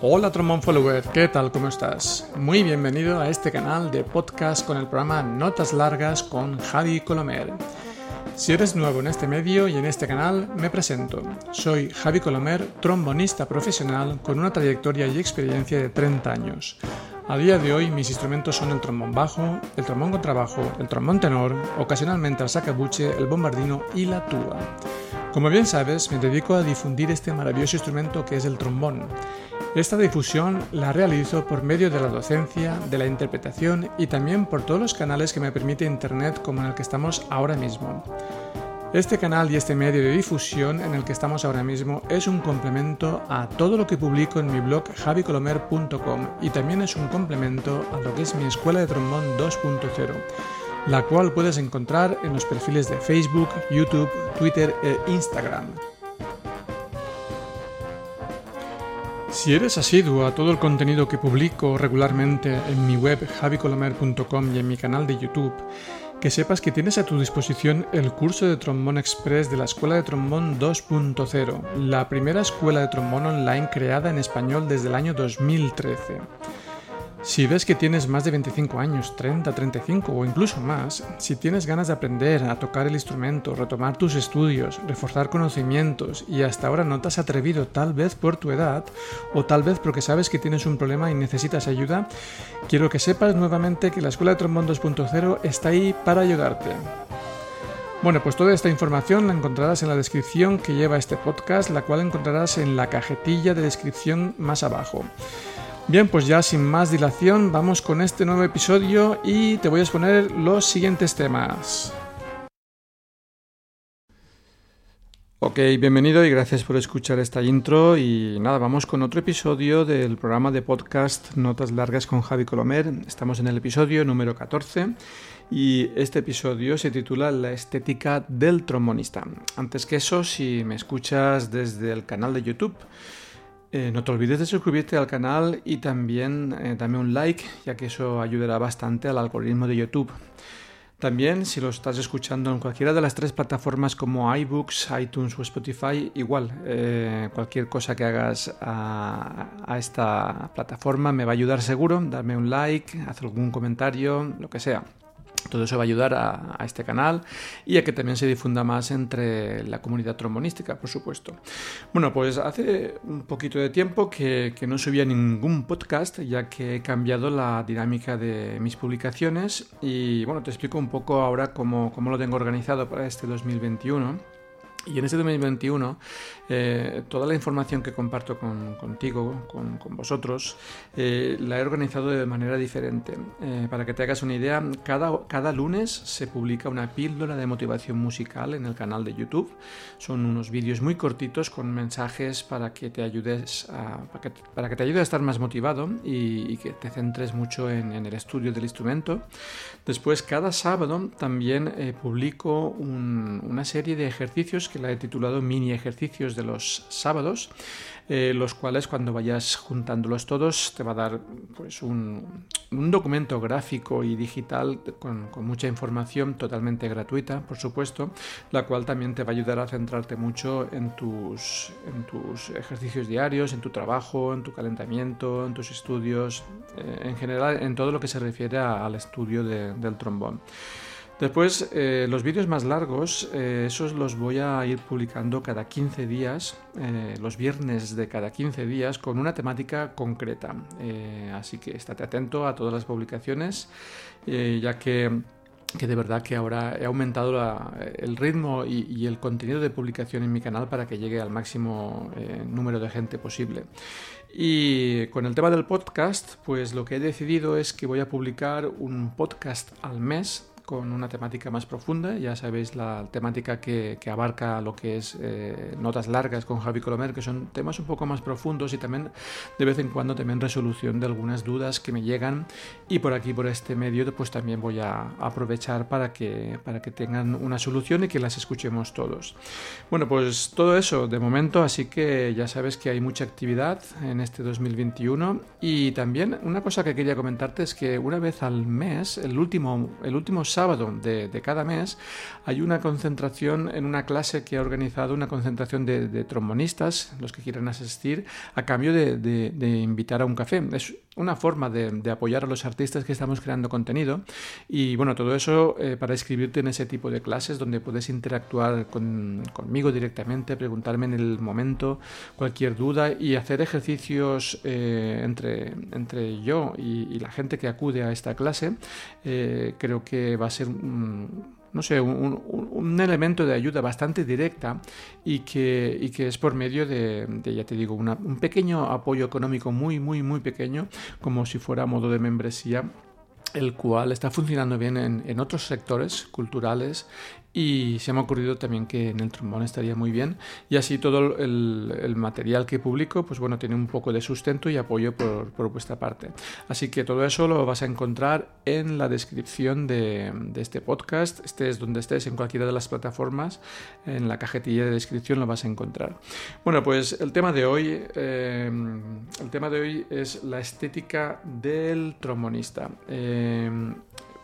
Hola Trombone Follower, ¿qué tal? ¿Cómo estás? Muy bienvenido a este canal de podcast con el programa Notas Largas con Javi Colomer. Si eres nuevo en este medio y en este canal, me presento. Soy Javi Colomer, trombonista profesional con una trayectoria y experiencia de 30 años. A día de hoy mis instrumentos son el trombón bajo, el trombón contrabajo, el trombón tenor, ocasionalmente el sacabuche, el bombardino y la tuba. Como bien sabes, me dedico a difundir este maravilloso instrumento que es el trombón. Esta difusión la realizo por medio de la docencia, de la interpretación y también por todos los canales que me permite Internet como en el que estamos ahora mismo. Este canal y este medio de difusión en el que estamos ahora mismo es un complemento a todo lo que publico en mi blog javicolomer.com y también es un complemento a lo que es mi escuela de trombón 2.0, la cual puedes encontrar en los perfiles de Facebook, YouTube, Twitter e Instagram. Si eres asiduo a todo el contenido que publico regularmente en mi web javicolomer.com y en mi canal de YouTube, que sepas que tienes a tu disposición el curso de trombón express de la Escuela de Trombón 2.0, la primera escuela de trombón online creada en español desde el año 2013. Si ves que tienes más de 25 años, 30, 35 o incluso más, si tienes ganas de aprender a tocar el instrumento, retomar tus estudios, reforzar conocimientos y hasta ahora no te has atrevido tal vez por tu edad o tal vez porque sabes que tienes un problema y necesitas ayuda, quiero que sepas nuevamente que la Escuela de Trombón 2.0 está ahí para ayudarte. Bueno, pues toda esta información la encontrarás en la descripción que lleva este podcast, la cual encontrarás en la cajetilla de descripción más abajo. Bien, pues ya sin más dilación vamos con este nuevo episodio y te voy a exponer los siguientes temas. Ok, bienvenido y gracias por escuchar esta intro y nada, vamos con otro episodio del programa de podcast Notas Largas con Javi Colomer. Estamos en el episodio número 14 y este episodio se titula La estética del trombonista. Antes que eso, si me escuchas desde el canal de YouTube, eh, no te olvides de suscribirte al canal y también eh, dame un like, ya que eso ayudará bastante al algoritmo de YouTube. También, si lo estás escuchando en cualquiera de las tres plataformas como iBooks, iTunes o Spotify, igual, eh, cualquier cosa que hagas a, a, esta plataforma me va a ayudar seguro. Dame un like, haz algún comentario, lo que sea. Todo eso va a ayudar a, este canal y a que también se difunda más entre la comunidad trombonística, por supuesto. Bueno, pues hace un poquito de tiempo que, no subía ningún podcast, ya que he cambiado la dinámica de mis publicaciones y bueno, te explico un poco ahora cómo, cómo lo tengo organizado para este 2021. Y en este 2021, eh, toda la información que comparto contigo, con, vosotros, eh, la he organizado de manera diferente. Eh, para que te hagas una idea, cada, cada lunes se publica una píldora de motivación musical en el canal de YouTube. Son unos vídeos muy cortitos con mensajes para que te ayudes a, para que, te ayude a estar más motivado y, que te centres mucho en, el estudio del instrumento. Después, cada sábado también publico una serie de ejercicios que la he titulado Mini ejercicios de los sábados, eh, los cuales cuando vayas juntándolos todos te va a dar pues, un, documento gráfico y digital con, mucha información totalmente gratuita, por supuesto, la cual también te va a ayudar a centrarte mucho en tus, en tus ejercicios diarios, en tu trabajo, en tu calentamiento, en tus estudios, eh, en general en todo lo que se refiere al estudio del trombón. Después, eh, los vídeos más largos, eh, esos los voy a ir publicando cada 15 días, eh, los viernes de cada 15 días, con una temática concreta. así que estate atento a todas las publicaciones, ya que, de verdad que ahora he aumentado el ritmo y, el contenido de publicación en mi canal para que llegue al máximo número de gente posible. Y con el tema del podcast, pues lo que he decidido es que voy a publicar un podcast al mes con una temática más profunda. Ya sabéis la temática que, abarca lo que es eh, notas largas con Javi Colomer, que son temas un poco más profundos y también de vez en cuando también resolución de algunas dudas que me llegan. Y por aquí, por este medio, pues también voy a aprovechar para que, para que tengan una solución y que las escuchemos todos. Bueno, pues todo eso de momento, así que ya sabes que hay mucha actividad en este 2021. Y también una cosa que quería comentarte es que una vez al mes, el último, el último sábado de, cada mes hay una concentración en una clase que ha organizado una concentración de, trombonistas, los que quieran asistir, a cambio de, invitar a un café. Una forma de, apoyar a los artistas que estamos creando contenido y bueno, todo eso eh, para inscribirte en ese tipo de clases donde puedes interactuar conmigo directamente, preguntarme en el momento cualquier duda y hacer ejercicios eh, entre, entre yo y, la gente que acude a esta clase. Eh, creo que va a ser no sé, un, elemento de ayuda bastante directa y que, que es por medio de, ya te digo, un pequeño apoyo económico muy, muy, muy pequeño, como si fuera modo de membresía el cual está funcionando bien en, en, otros sectores culturales y se me ha ocurrido también que en el trombón estaría muy bien. Y así todo el, material que publico pues bueno tiene un poco de sustento y apoyo por, por, vuestra parte. Así que todo eso lo vas a encontrar en la descripción de, este podcast. Estés donde estés en cualquiera de las plataformas en la cajetilla de descripción lo vas a encontrar. Bueno pues el tema de hoy eh, el tema de hoy es la estética del trombonista. Eh,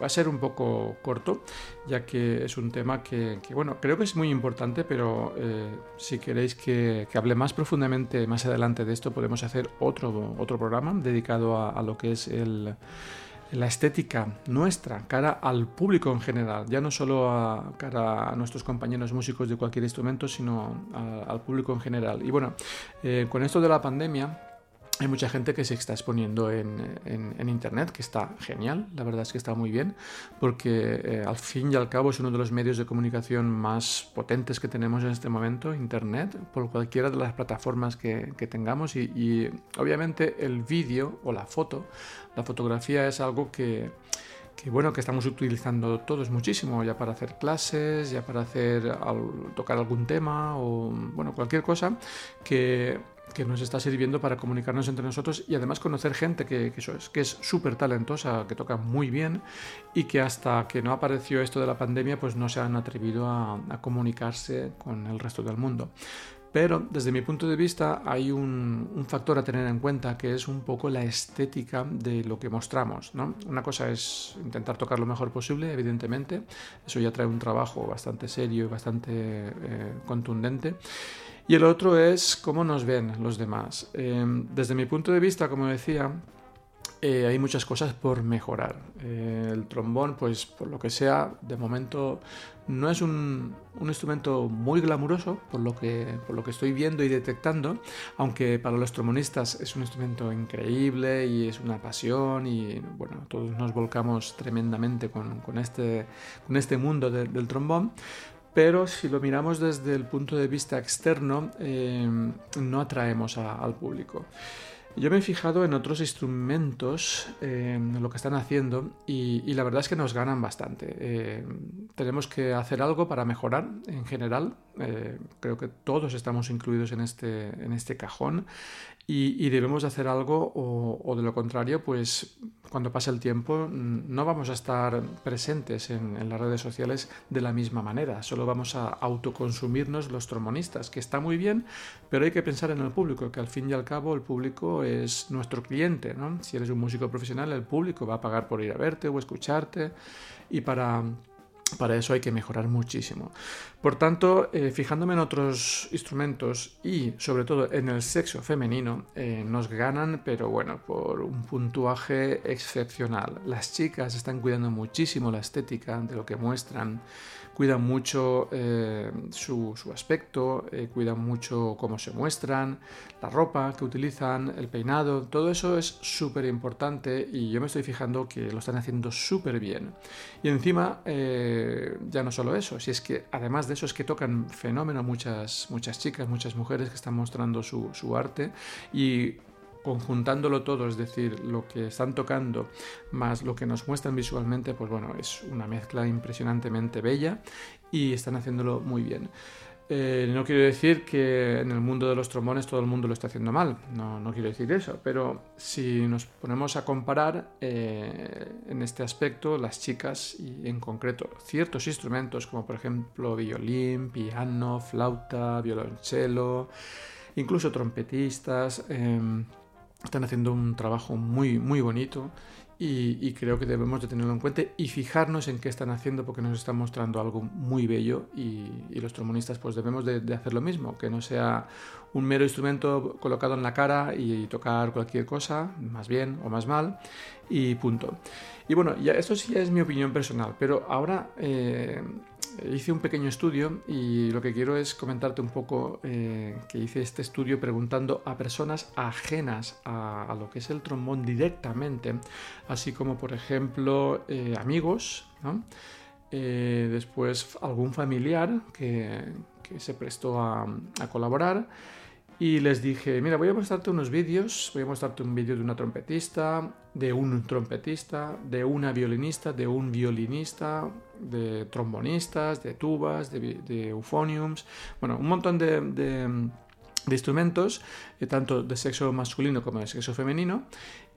Va a ser un poco corto, ya que es un tema que, bueno, creo que es muy importante, pero eh, si queréis que, hable más profundamente más adelante de esto, podemos hacer otro, otro programa dedicado a, lo que es la estética nuestra, cara al público en general, ya no solo a cara a nuestros compañeros músicos de cualquier instrumento, sino al público en general. Y bueno, eh, con esto de la pandemia, hay mucha gente que se está exponiendo en, Internet, que está genial, la verdad es que está muy bien, porque eh, al fin y al cabo es uno de los medios de comunicación más potentes que tenemos en este momento, Internet, por cualquiera de las plataformas que, tengamos y, obviamente el vídeo o la foto, la fotografía es algo que, que bueno que estamos utilizando todos muchísimo ya para hacer clases ya para hacer tocar algún tema o bueno cualquier cosa que que nos está sirviendo para comunicarnos entre nosotros y además conocer gente que, que es súper talentosa, que toca muy bien y que hasta que no apareció esto de la pandemia pues no se han atrevido a, comunicarse con el resto del mundo. Pero desde mi punto de vista hay un, factor a tener en cuenta que es un poco la estética de lo que mostramos. ¿no? Una cosa es intentar tocar lo mejor posible, evidentemente. Eso ya trae un trabajo bastante serio y bastante eh, contundente. Y el otro es cómo nos ven los demás. Em, desde mi punto de vista, como decía, eh, hay muchas cosas por mejorar. Eh, el trombón, pues por lo que sea, de momento no es un, instrumento muy glamuroso, por lo, que, por lo que estoy viendo y detectando, aunque para los trombonistas es un instrumento increíble y es una pasión y bueno, todos nos volcamos tremendamente con, este, con este mundo del trombón pero si lo miramos desde el punto de vista externo, eh, no atraemos al público. Yo me he fijado en otros instrumentos, eh, lo que están haciendo, y, la verdad es que nos ganan bastante. Eh, tenemos que hacer algo para mejorar en general. creo que todos estamos incluidos en este, en este cajón y, debemos hacer algo o, de lo contrario, pues cuando pase el tiempo no vamos a estar presentes en, las redes sociales de la misma manera, solo vamos a autoconsumirnos los trombonistas, que está muy bien, pero hay que pensar en el público, que al fin y al cabo el público es nuestro cliente, ¿no? Si eres un músico profesional, el público va a pagar por ir a verte o escucharte y para para eso hay que mejorar muchísimo. Por tanto, eh, fijándome en otros instrumentos y sobre todo en el sexo femenino, eh, nos ganan, pero bueno, por un puntuaje excepcional. Las chicas están cuidando muchísimo la estética de lo que muestran cuidan mucho eh, su, aspecto, eh, cuidan mucho cómo se muestran, la ropa que utilizan, el peinado, todo eso es súper importante y yo me estoy fijando que lo están haciendo súper bien. Y encima, eh, ya no solo eso, si es que además de eso es que tocan fenómeno muchas, muchas chicas, muchas mujeres que están mostrando su, su arte y conjuntándolo todo, es decir, lo que están tocando más lo que nos muestran visualmente, pues bueno, es una mezcla impresionantemente bella y están haciéndolo muy bien. Eh, no quiero decir que en el mundo de los trombones todo el mundo lo está haciendo mal, no, no quiero decir eso, pero si nos ponemos a comparar eh, en este aspecto, las chicas y en concreto ciertos instrumentos como por ejemplo violín, piano, flauta, violonchelo, incluso trompetistas, em, están haciendo un trabajo muy, muy bonito y, creo que debemos de tenerlo en cuenta y fijarnos en qué están haciendo porque nos están mostrando algo muy bello y, los trombonistas pues debemos de, hacer lo mismo, que no sea un mero instrumento colocado en la cara y tocar cualquier cosa, más bien o más mal, y punto. Y bueno, ya esto sí es mi opinión personal, pero ahora eh, hice un pequeño estudio y lo que quiero es comentarte un poco eh, que hice este estudio preguntando a personas ajenas a, lo que es el trombón directamente, así como por ejemplo eh, amigos, eh, después algún familiar que, se prestó a colaborar y les dije, mira, voy a mostrarte unos vídeos, voy a mostrarte un vídeo de una trompetista, de un trompetista, de una violinista, de un violinista, de trombonistas, de tubas, de, euphoniums, bueno, un montón de, de, instrumentos, eh, tanto de sexo masculino como de sexo femenino,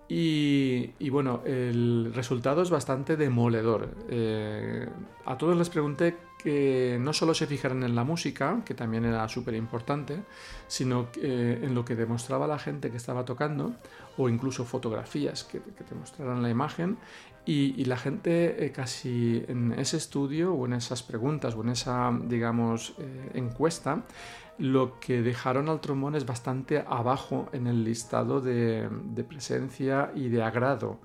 y, bueno, el resultado es bastante demoledor. Eh, a todos les pregunté que no solo se fijaran en la música, que también era súper importante, sino eh, en lo que demostraba la gente que estaba tocando, o incluso fotografías que, mostraran la imagen. Y, la gente eh, casi en ese estudio, o en esas preguntas, o en esa, digamos, encuesta, lo que dejaron al trombón es bastante abajo en el listado de, presencia y de agrado.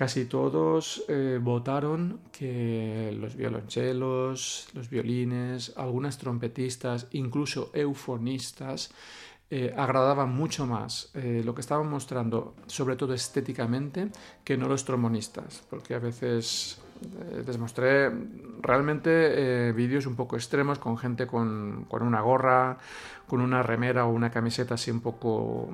Casi todos eh, votaron que los violonchelos, los violines, algunas trompetistas, incluso eufonistas, eh, agradaban mucho más eh, lo que estaban mostrando, sobre todo estéticamente, que no los trombonistas, porque a veces les mostré realmente vídeos un poco extremos con gente con, con, una gorra, con una remera o una camiseta así un poco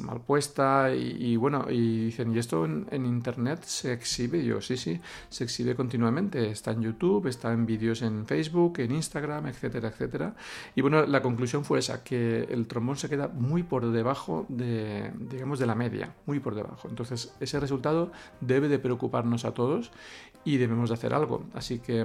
mal puesta y, bueno, y dicen, ¿y esto en, internet se exhibe? yo, sí, sí, se exhibe continuamente, está en YouTube, está en vídeos en Facebook, en Instagram, etcétera, etcétera. Y bueno, la conclusión fue esa, que el trombón se queda muy por debajo de, digamos, de la media, muy por debajo. Entonces, ese resultado debe de preocuparnos a todos y debemos de hacer algo. Así que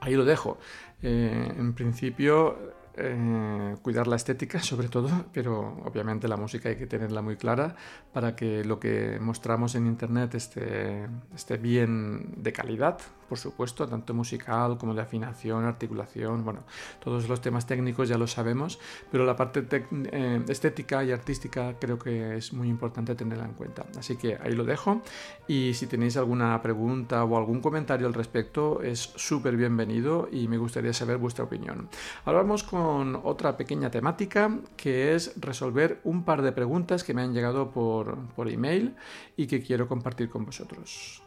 ahí lo dejo. Eh, en principio eh, cuidar la estética sobre todo, pero obviamente la música hay que tenerla muy clara para que lo que mostramos en internet esté, esté bien de calidad, por supuesto, tanto musical como de afinación, articulación, bueno, todos los temas técnicos ya lo sabemos, pero la parte eh, estética y artística creo que es muy importante tenerla en cuenta. Así que ahí lo dejo y si tenéis alguna pregunta o algún comentario al respecto es súper bienvenido y me gustaría saber vuestra opinión. Ahora vamos con otra pequeña temática que es resolver un par de preguntas que me han llegado por, por email y que quiero compartir con vosotros.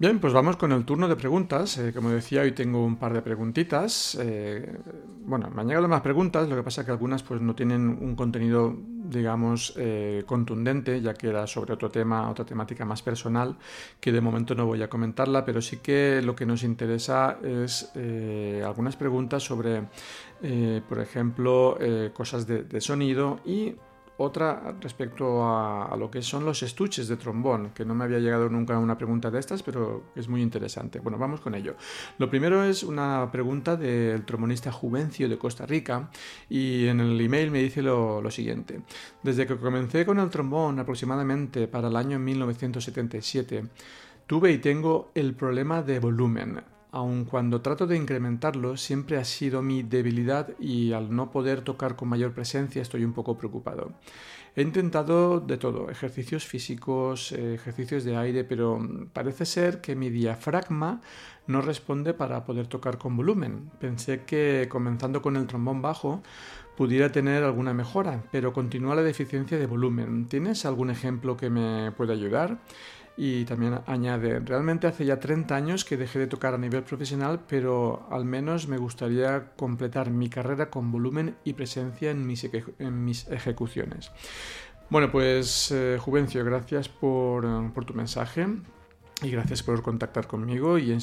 Bien, pues vamos con el turno de preguntas. Eh, como decía, hoy tengo un par de preguntitas. Eh, bueno, me han llegado más preguntas, lo que pasa es que algunas pues, no tienen un contenido, digamos, eh, contundente, ya que era sobre otro tema, otra temática más personal, que de momento no voy a comentarla, pero sí que lo que nos interesa es algunas preguntas sobre, por ejemplo, cosas de sonido y otra respecto a, lo que son los estuches de trombón, que no me había llegado nunca una pregunta de estas, pero es muy interesante. Bueno, vamos con ello. Lo primero es una pregunta del trombonista Juvencio de Costa Rica y en el email me dice lo, lo siguiente. Desde que comencé con el trombón aproximadamente para el año 1977, tuve y tengo el problema de volumen aun cuando trato de incrementarlo, siempre ha sido mi debilidad y al no poder tocar con mayor presencia estoy un poco preocupado. He intentado de todo, ejercicios físicos, ejercicios de aire, pero parece ser que mi diafragma no responde para poder tocar con volumen. Pensé que comenzando con el trombón bajo pudiera tener alguna mejora, pero continúa la deficiencia de volumen. ¿Tienes algún ejemplo que me pueda ayudar? Y también añade, realmente hace ya 30 años que dejé de tocar a nivel profesional, pero al menos me gustaría completar mi carrera con volumen y presencia en mis, en mis ejecuciones. Bueno, pues eh, Juvencio, gracias por, por tu mensaje y gracias por contactar conmigo y en, en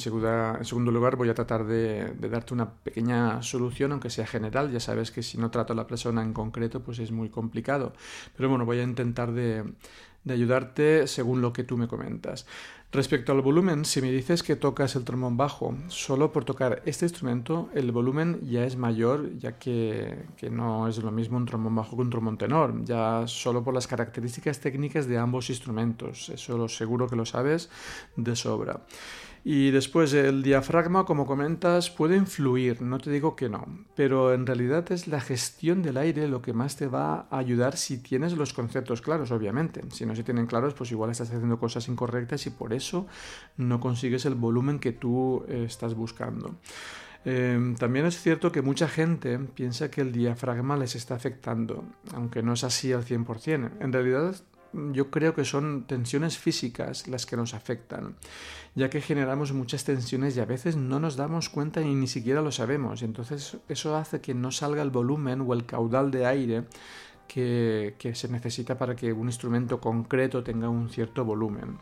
segundo lugar voy a tratar de, darte una pequeña solución, aunque sea general. Ya sabes que si no trato a la persona en concreto pues es muy complicado. Pero bueno, voy a intentar de, de ayudarte según lo que tú me comentas. Respecto al volumen, si me dices que tocas el trombón bajo, solo por tocar este instrumento el volumen ya es mayor, ya que, que, no es lo mismo un trombón bajo que un trombón tenor, ya solo por las características técnicas de ambos instrumentos. Eso seguro que lo sabes de sobra. Y después el diafragma, como comentas, puede influir, no te digo que no, pero en realidad es la gestión del aire lo que más te va a ayudar si tienes los conceptos claros, obviamente. Si no se tienen claros, pues igual estás haciendo cosas incorrectas y por eso no consigues el volumen que tú eh, estás buscando. Em, también es cierto que mucha gente piensa que el diafragma les está afectando, aunque no es así al 100%. En realidad yo creo que son tensiones físicas las que nos afectan, ya que generamos muchas tensiones y a veces no nos damos cuenta y ni siquiera lo sabemos. Entonces eso hace que no salga el volumen o el caudal de aire que se necesita para que un instrumento concreto tenga un cierto volumen.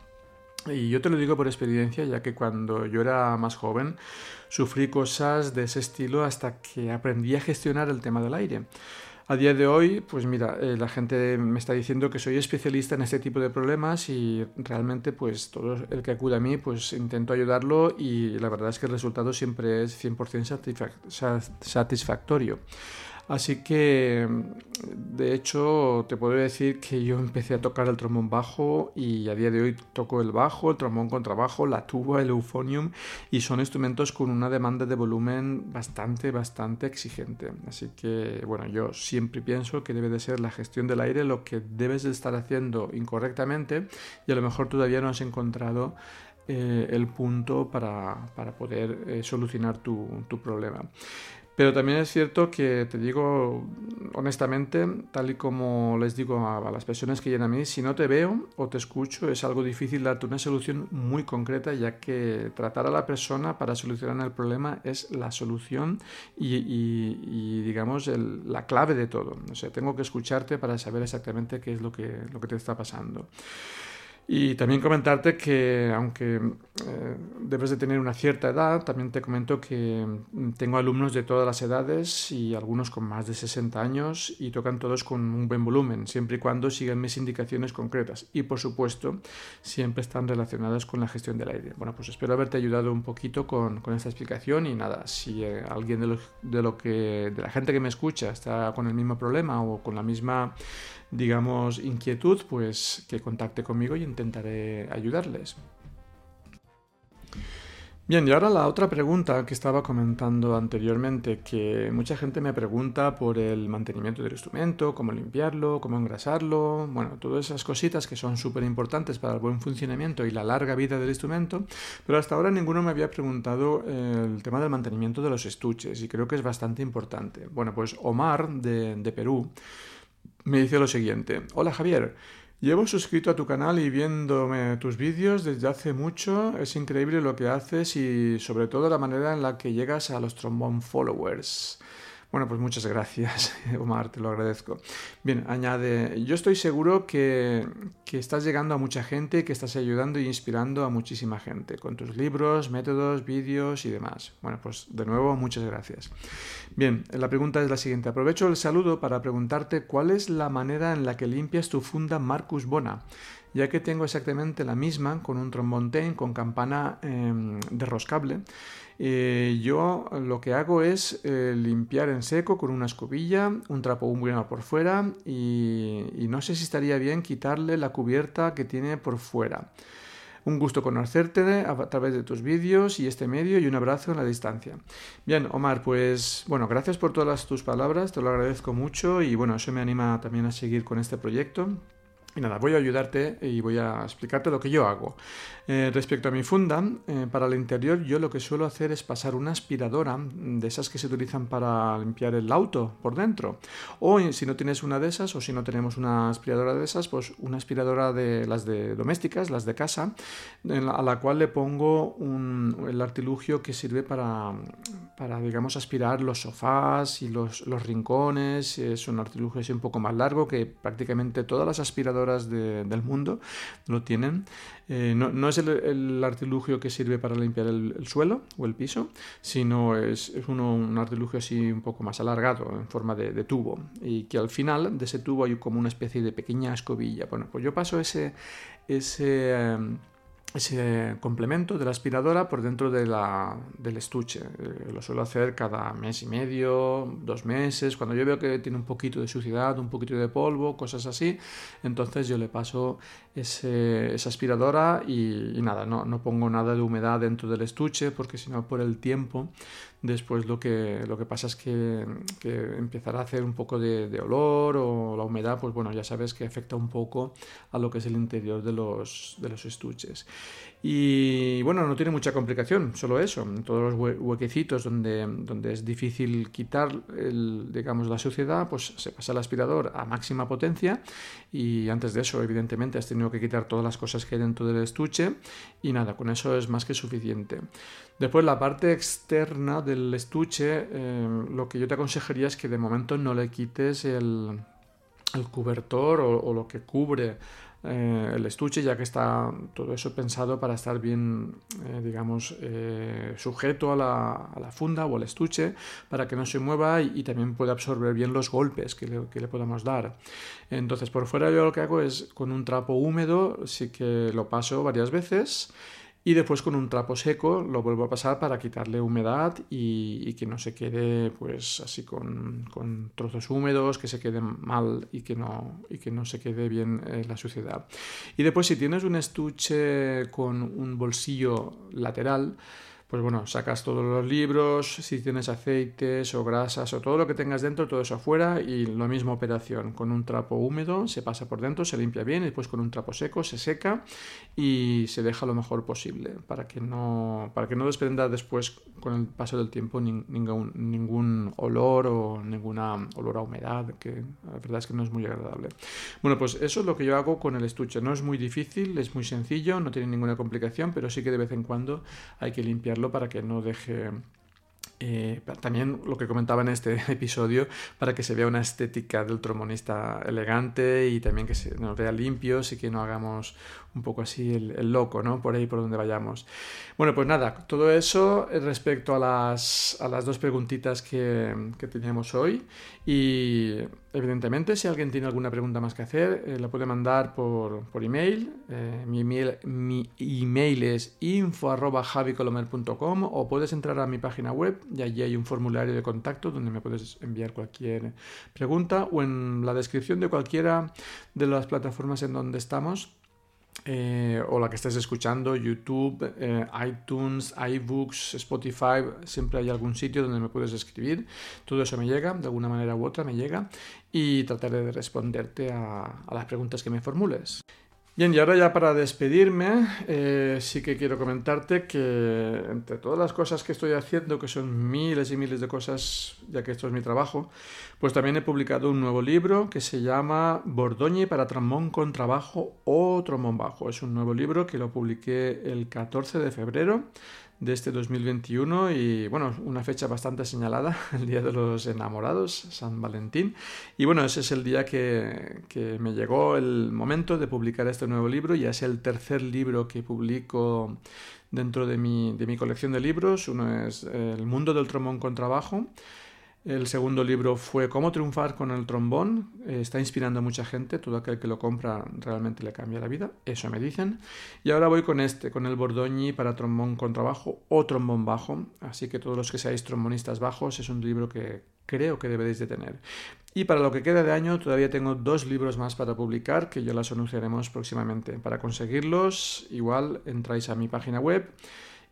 Y yo te lo digo por experiencia, ya que cuando yo era más joven sufrí cosas de ese estilo hasta que aprendí a gestionar el tema del aire. A día de hoy, pues mira, eh, la gente me está diciendo que soy especialista en este tipo de problemas y realmente pues todo el que acude a mí pues intento ayudarlo y la verdad es que el resultado siempre es 100% satisfactorio. Así que, de hecho, te puedo decir que yo empecé a tocar el trombón bajo y a día de hoy toco el bajo, el trombón contrabajo, la tuba, el euphonium y son instrumentos con una demanda de volumen bastante, bastante exigente. Así que, bueno, yo siempre pienso que debe de ser la gestión del aire lo que debes de estar haciendo incorrectamente y a lo mejor todavía no has encontrado eh, el punto para, poder eh, solucionar tu, tu problema. Pero también es cierto que te digo honestamente, tal y como les digo a, las personas que llegan a mí, si no te veo o te escucho es algo difícil darte una solución muy concreta, ya que tratar a la persona para solucionar el problema es la solución y, digamos la clave de todo. O sea, tengo que escucharte para saber exactamente qué es lo que, lo que te está pasando. Y también comentarte que aunque eh, debes de tener una cierta edad, también te comento que mm, tengo alumnos de todas las edades y algunos con más de 60 años y tocan todos con un buen volumen, siempre y cuando sigan mis indicaciones concretas. Y por supuesto, siempre están relacionadas con la gestión del aire. Bueno, pues espero haberte ayudado un poquito con, con esta explicación y nada, si eh, alguien de, de, lo que, de la gente que me escucha está con el mismo problema o con la misma digamos, inquietud, pues que contacte conmigo y intentaré ayudarles. Bien, y ahora la otra pregunta que estaba comentando anteriormente, que mucha gente me pregunta por el mantenimiento del instrumento, cómo limpiarlo, cómo engrasarlo, bueno, todas esas cositas que son súper importantes para el buen funcionamiento y la larga vida del instrumento, pero hasta ahora ninguno me había preguntado el tema del mantenimiento de los estuches y creo que es bastante importante. Bueno, pues Omar de, de Perú me dice lo siguiente. Hola Javier, llevo suscrito a tu canal y viéndome tus vídeos desde hace mucho. Es increíble lo que haces y sobre todo la manera en la que llegas a los trombone followers. Bueno, pues muchas gracias, Omar, te lo agradezco. Bien, añade, yo estoy seguro que, que, estás llegando a mucha gente, que estás ayudando y inspirando a muchísima gente con tus libros, métodos, vídeos y demás. Bueno, pues de nuevo, muchas gracias. Bien, la pregunta es la siguiente. Aprovecho el saludo para preguntarte cuál es la manera en la que limpias tu funda Marcus Bona ya que tengo exactamente la misma con un trombone con campana eh, derroscable eh, yo lo que hago es eh, limpiar en seco con una escobilla, un trapo húmedo por fuera y, no sé si estaría bien quitarle la cubierta que tiene por fuera. Un gusto conocerte a través de tus vídeos y este medio y un abrazo en la distancia. Bien, Omar, pues bueno, gracias por todas tus palabras, te lo agradezco mucho y bueno, eso me anima también a seguir con este proyecto. Y nada, voy a ayudarte y voy a explicarte lo que yo hago. Eh, respecto a mi funda, eh, para el interior yo lo que suelo hacer es pasar una aspiradora de esas que se utilizan para limpiar el auto por dentro. O si no tienes una de esas o si no tenemos una aspiradora de esas, pues una aspiradora de las de domésticas, las de casa, a la cual le pongo el artilugio que sirve para para, digamos, aspirar los sofás y los, los rincones. Es un artilugio así un poco más largo que prácticamente todas las aspiradoras del mundo lo tienen. Eh, no, es el, artilugio que sirve para limpiar el, suelo o el piso, sino es, uno, un artilugio así un poco más alargado, en forma de, tubo, y que al final de ese tubo hay como una especie de pequeña escobilla. Bueno, pues yo paso ese... ese em, ese complemento de la aspiradora por dentro de la, del estuche. Eh, lo suelo hacer cada mes y medio, dos meses, cuando yo veo que tiene un poquito de suciedad, un poquito de polvo, cosas así, entonces yo le paso esa aspiradora y, nada, no, no, pongo nada de humedad dentro del estuche porque si no por el tiempo después lo que, lo que pasa es que, empezará a hacer un poco de, olor o la humedad, pues bueno, ya sabes que afecta un poco a lo que es el interior de los, de los estuches. Y bueno, no tiene mucha complicación, solo eso, todos los huequecitos donde, donde es difícil quitar el, digamos, la suciedad, pues se pasa el aspirador a máxima potencia. Y antes de eso, evidentemente, has tenido que quitar todas las cosas que hay dentro del estuche. Y nada, con eso es más que suficiente. Después la parte externa del estuche, eh, lo que yo te aconsejaría es que de momento no le quites el, el cubertor o, lo que cubre eh, el estuche, ya que está todo eso pensado para estar bien, eh, digamos, sujeto a la, funda o al estuche, para que no se mueva y, también pueda absorber bien los golpes que le, que le, podamos dar. Entonces, por fuera yo lo que hago es con un trapo húmedo, sí que lo paso varias veces y después con un trapo seco lo vuelvo a pasar para quitarle humedad y, que no se quede pues así con, trozos húmedos, que se quede mal y que no, y que no se quede bien eh, la suciedad. Y después si tienes un estuche con un bolsillo lateral, pues bueno, sacas todos los libros, si tienes aceites o grasas o todo lo que tengas dentro, todo eso afuera y la misma operación, con un trapo húmedo se pasa por dentro, se limpia bien y después con un trapo seco se seca y se deja lo mejor posible para que no, para que no desprenda después con el paso del tiempo ningún, ningún olor o ninguna olor a humedad, que la verdad es que no es muy agradable. Bueno, pues eso es lo que yo hago con el estuche, no es muy difícil, es muy sencillo, no tiene ninguna complicación, pero sí que de vez en cuando hay que limpiar para que no deje eh, también lo que comentaba en este episodio, para que se vea una estética del trombonista elegante y también que se nos vea limpios y que no hagamos un poco así el, loco, ¿no? Por ahí por donde vayamos. Bueno, pues nada, todo eso respecto a las, a las dos preguntitas que, que teníamos hoy. Y evidentemente, si alguien tiene alguna pregunta más que hacer, eh, la puede mandar por, por email. Eh, mi email. Mi email es info.javicolomer.com o puedes entrar a mi página web y allí hay un formulario de contacto donde me puedes enviar cualquier pregunta o en la descripción de cualquiera de las plataformas en donde estamos eh, o la que estés escuchando, YouTube, eh, iTunes, iBooks, Spotify, siempre hay algún sitio donde me puedes escribir. Todo eso me llega, de alguna manera u otra me llega, y trataré de responderte a, a las preguntas que me formules. Bien, y ahora ya para despedirme, eh, sí que quiero comentarte que entre todas las cosas que estoy haciendo, que son miles y miles de cosas, ya que esto es mi trabajo, pues también he publicado un nuevo libro que se llama Bordoñe para trombón con trabajo o trombón bajo. Es un nuevo libro que lo publiqué el 14 de febrero de este 2021 y bueno, una fecha bastante señalada, el Día de los Enamorados, San Valentín. Y bueno, ese es el día que, que, me llegó el momento de publicar este nuevo libro, ya es el tercer libro que publico dentro de mi, de mi colección de libros. Uno es El mundo del trombón con trabajo el segundo libro fue Cómo triunfar con el trombón. Eh, está inspirando a mucha gente. Todo aquel que lo compra realmente le cambia la vida. Eso me dicen. Y ahora voy con este, con el Bordoñi para trombón con trabajo o trombón bajo. Así que todos los que seáis trombonistas bajos es un libro que creo que deberéis de tener. Y para lo que queda de año todavía tengo dos libros más para publicar que ya las anunciaremos próximamente. Para conseguirlos, igual entráis a mi página web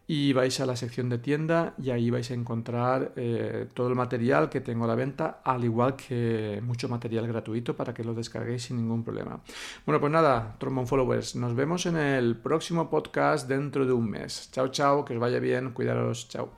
y vais a la sección de tienda y ahí vais a encontrar eh, todo el material que tengo a la venta, al igual que mucho material gratuito para que lo descarguéis sin ningún problema. Bueno, pues nada, Trombone Followers, nos vemos en el próximo podcast dentro de un mes. Chao, chao, que os vaya bien, cuidaros, chao.